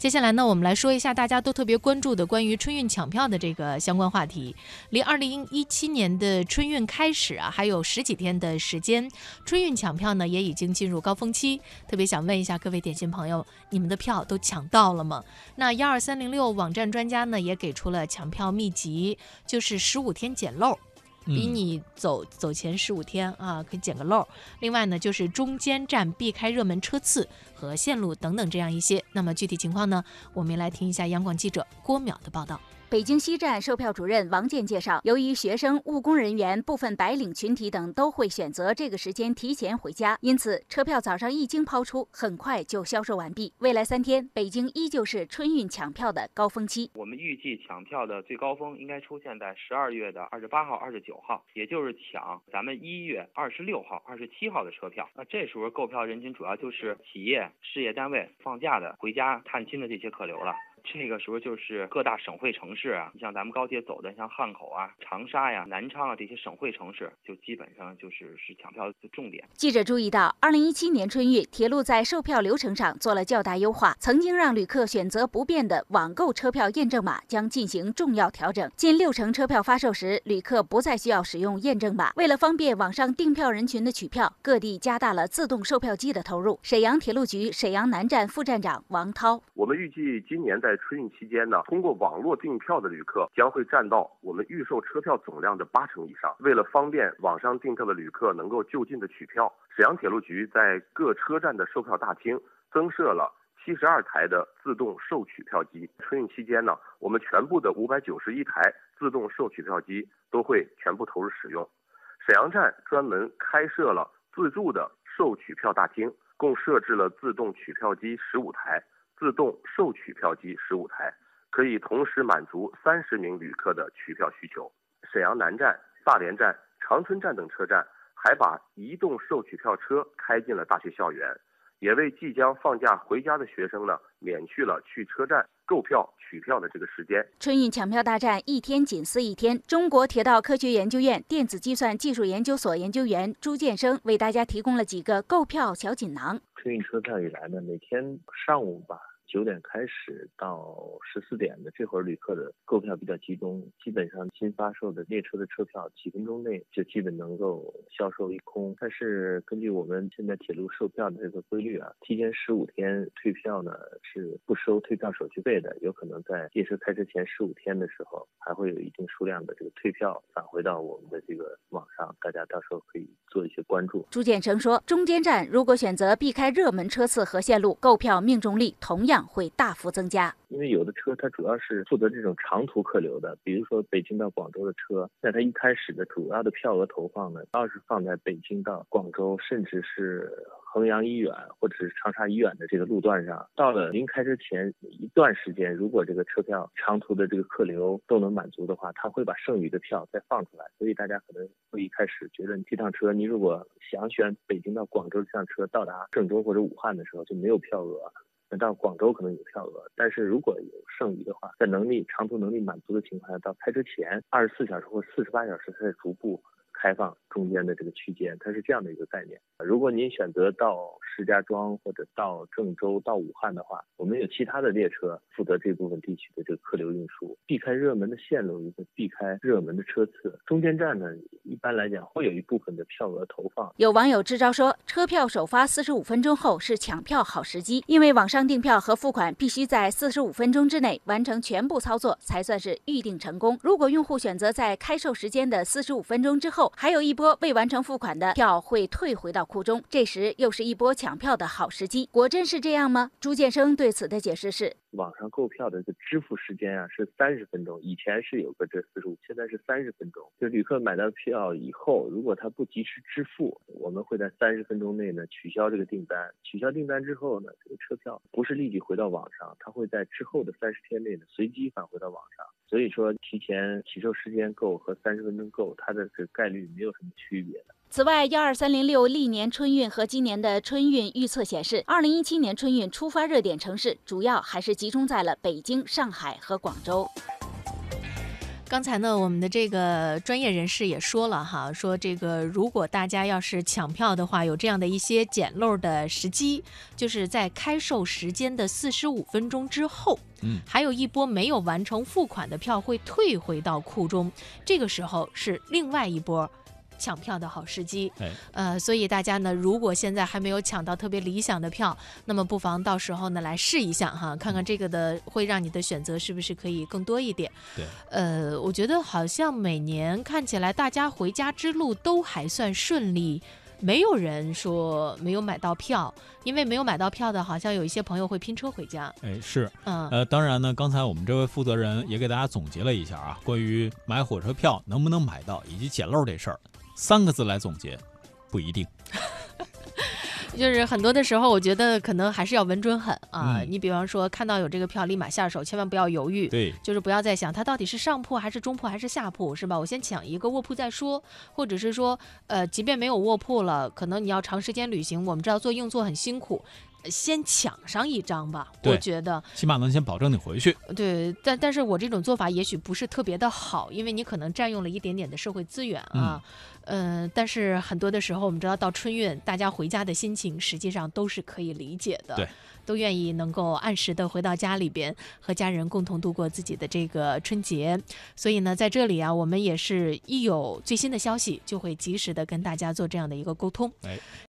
接下来呢，我们来说一下大家都特别关注的关于春运抢票的这个相关话题。离二零一七年的春运开始啊，还有十几天的时间，春运抢票呢也已经进入高峰期。特别想问一下各位点心朋友，你们的票都抢到了吗？那幺二三零六网站专家呢也给出了抢票秘籍，就是十五天捡漏。比你走走前十五天啊，可以捡个漏。另外呢，就是中间站避开热门车次和线路等等这样一些。那么具体情况呢，我们来听一下央广记者郭淼的报道。北京西站售票主任王健介绍，由于学生、务工人员、部分白领群体等都会选择这个时间提前回家，因此车票早上一经抛出，很快就销售完毕。未来三天，北京依旧是春运抢票的高峰期。我们预计抢票的最高峰应该出现在十二月的二十八号、二十九号，也就是抢咱们一月二十六号、二十七号的车票。那这时候购票人群主要就是企业、事业单位放假的、回家探亲的这些客流了。这个时候就是各大省会城市啊，你像咱们高铁走的，像汉口啊、长沙呀、南昌啊这些省会城市，就基本上就是是抢票的重点。记者注意到，二零一七年春运，铁路在售票流程上做了较大优化，曾经让旅客选择不变的网购车票验证码将进行重要调整。近六成车票发售时，旅客不再需要使用验证码。为了方便网上订票人群的取票，各地加大了自动售票机的投入。沈阳铁路局沈阳南站副站长王涛：我们预计今年在春运期间呢，通过网络订票的旅客将会占到我们预售车票总量的八成以上。为了方便网上订票的旅客能够就近的取票，沈阳铁路局在各车站的售票大厅增设了七十二台的自动售取票机。春运期间呢，我们全部的五百九十一台自动售取票机都会全部投入使用。沈阳站专门开设了自助的售取票大厅，共设置了自动取票机十五台。自动售取票机十五台，可以同时满足三十名旅客的取票需求。沈阳南站、大连站、长春站等车站还把移动售取票车开进了大学校园，也为即将放假回家的学生呢，免去了去车站购票取票的这个时间。春运抢票大战一天紧似一天，中国铁道科学研究院电子计算技术研究所研究员朱建生为大家提供了几个购票小锦囊。春运车票以来呢，每天上午吧。九点开始到十四点的这会儿，旅客的购票比较集中，基本上新发售的列车的车票几分钟内就基本能够销售一空。但是根据我们现在铁路售票的这个规律啊，提前十五天退票呢是不收退票手续费的，有可能在列车开车前十五天的时候，还会有一定数量的这个退票返回到我们的这个网上，大家到时候可以做一些关注。朱建成说，中间站如果选择避开热门车次和线路，购票命中率同样。会大幅增加，因为有的车它主要是负责这种长途客流的，比如说北京到广州的车，那它一开始的主要的票额投放呢，要是放在北京到广州，甚至是衡阳医院或者是长沙医院的这个路段上，到了临开车前一段时间，如果这个车票长途的这个客流都能满足的话，他会把剩余的票再放出来，所以大家可能会一开始觉得这趟车，你如果想选北京到广州这趟车到达郑州或者武汉的时候就没有票额。那到广州可能有票额，但是如果有剩余的话，在能力长途能力满足的情况下，到开车前二十四小时或四十八小时，它再逐步开放中间的这个区间，它是这样的一个概念。如果您选择到石家庄或者到郑州、到武汉的话，我们有其他的列车负责这部分地区的这个客流运输，避开热门的线路，一个避开热门的车次。中间站呢，一般来讲会有一部分的票额投放。有网友支招说，车票首发四十五分钟后是抢票好时机，因为网上订票和付款必须在四十五分钟之内完成全部操作，才算是预定成功。如果用户选择在开售时间的四十五分钟之后，还有一波未完成付款的票会退回到库中，这时又是一波抢票的好时机。果真是这样吗？朱建生对此的解释是。网上购票的这个支付时间啊是三十分钟，以前是有个这四十五，现在是三十分钟。就旅客买到票以后，如果他不及时支付，我们会在三十分钟内呢取消这个订单。取消订单之后呢，这个车票不是立即回到网上，它会在之后的三十天内呢随机返回到网上。所以说，提前起售时间够和三十分钟够，它的这个概率没有什么区别的。此外，幺二三零六历年春运和今年的春运预测显示，二零一七年春运出发热点城市主要还是集中在了北京、上海和广州。刚才呢，我们的这个专业人士也说了哈，说这个如果大家要是抢票的话，有这样的一些捡漏的时机，就是在开售时间的四十五分钟之后，嗯，还有一波没有完成付款的票会退回到库中，这个时候是另外一波。抢票的好时机，哎，呃，所以大家呢，如果现在还没有抢到特别理想的票，那么不妨到时候呢来试一下哈，看看这个的会让你的选择是不是可以更多一点。对，呃，我觉得好像每年看起来大家回家之路都还算顺利，没有人说没有买到票，因为没有买到票的，好像有一些朋友会拼车回家。哎，是，嗯，呃，当然呢，刚才我们这位负责人也给大家总结了一下啊，关于买火车票能不能买到以及捡漏这事儿，三个字来总结，不一定。就是很多的时候，我觉得可能还是要稳准狠啊。嗯你比方说看到有这个票，立马下手，千万不要犹豫。对，就是不要再想它到底是上铺还是中铺还是下铺，是吧？我先抢一个卧铺再说，或者是说，呃，即便没有卧铺了，可能你要长时间旅行，我们知道坐硬座很辛苦，呃先抢上一张吧。我觉得，起码能先保证你回去。对，但但是我这种做法也许不是特别的好，因为你可能占用了一点点的社会资源啊。嗯、但是很多的时候，我们知道到春运，大家回家的心情实际上都是可以理解的，对，都愿意能够按时的回到家里边，和家人共同度过自己的这个春节。所以呢，在这里啊，我们也是一有最新的消息，就会及时的跟大家做这样的一个沟通。哎，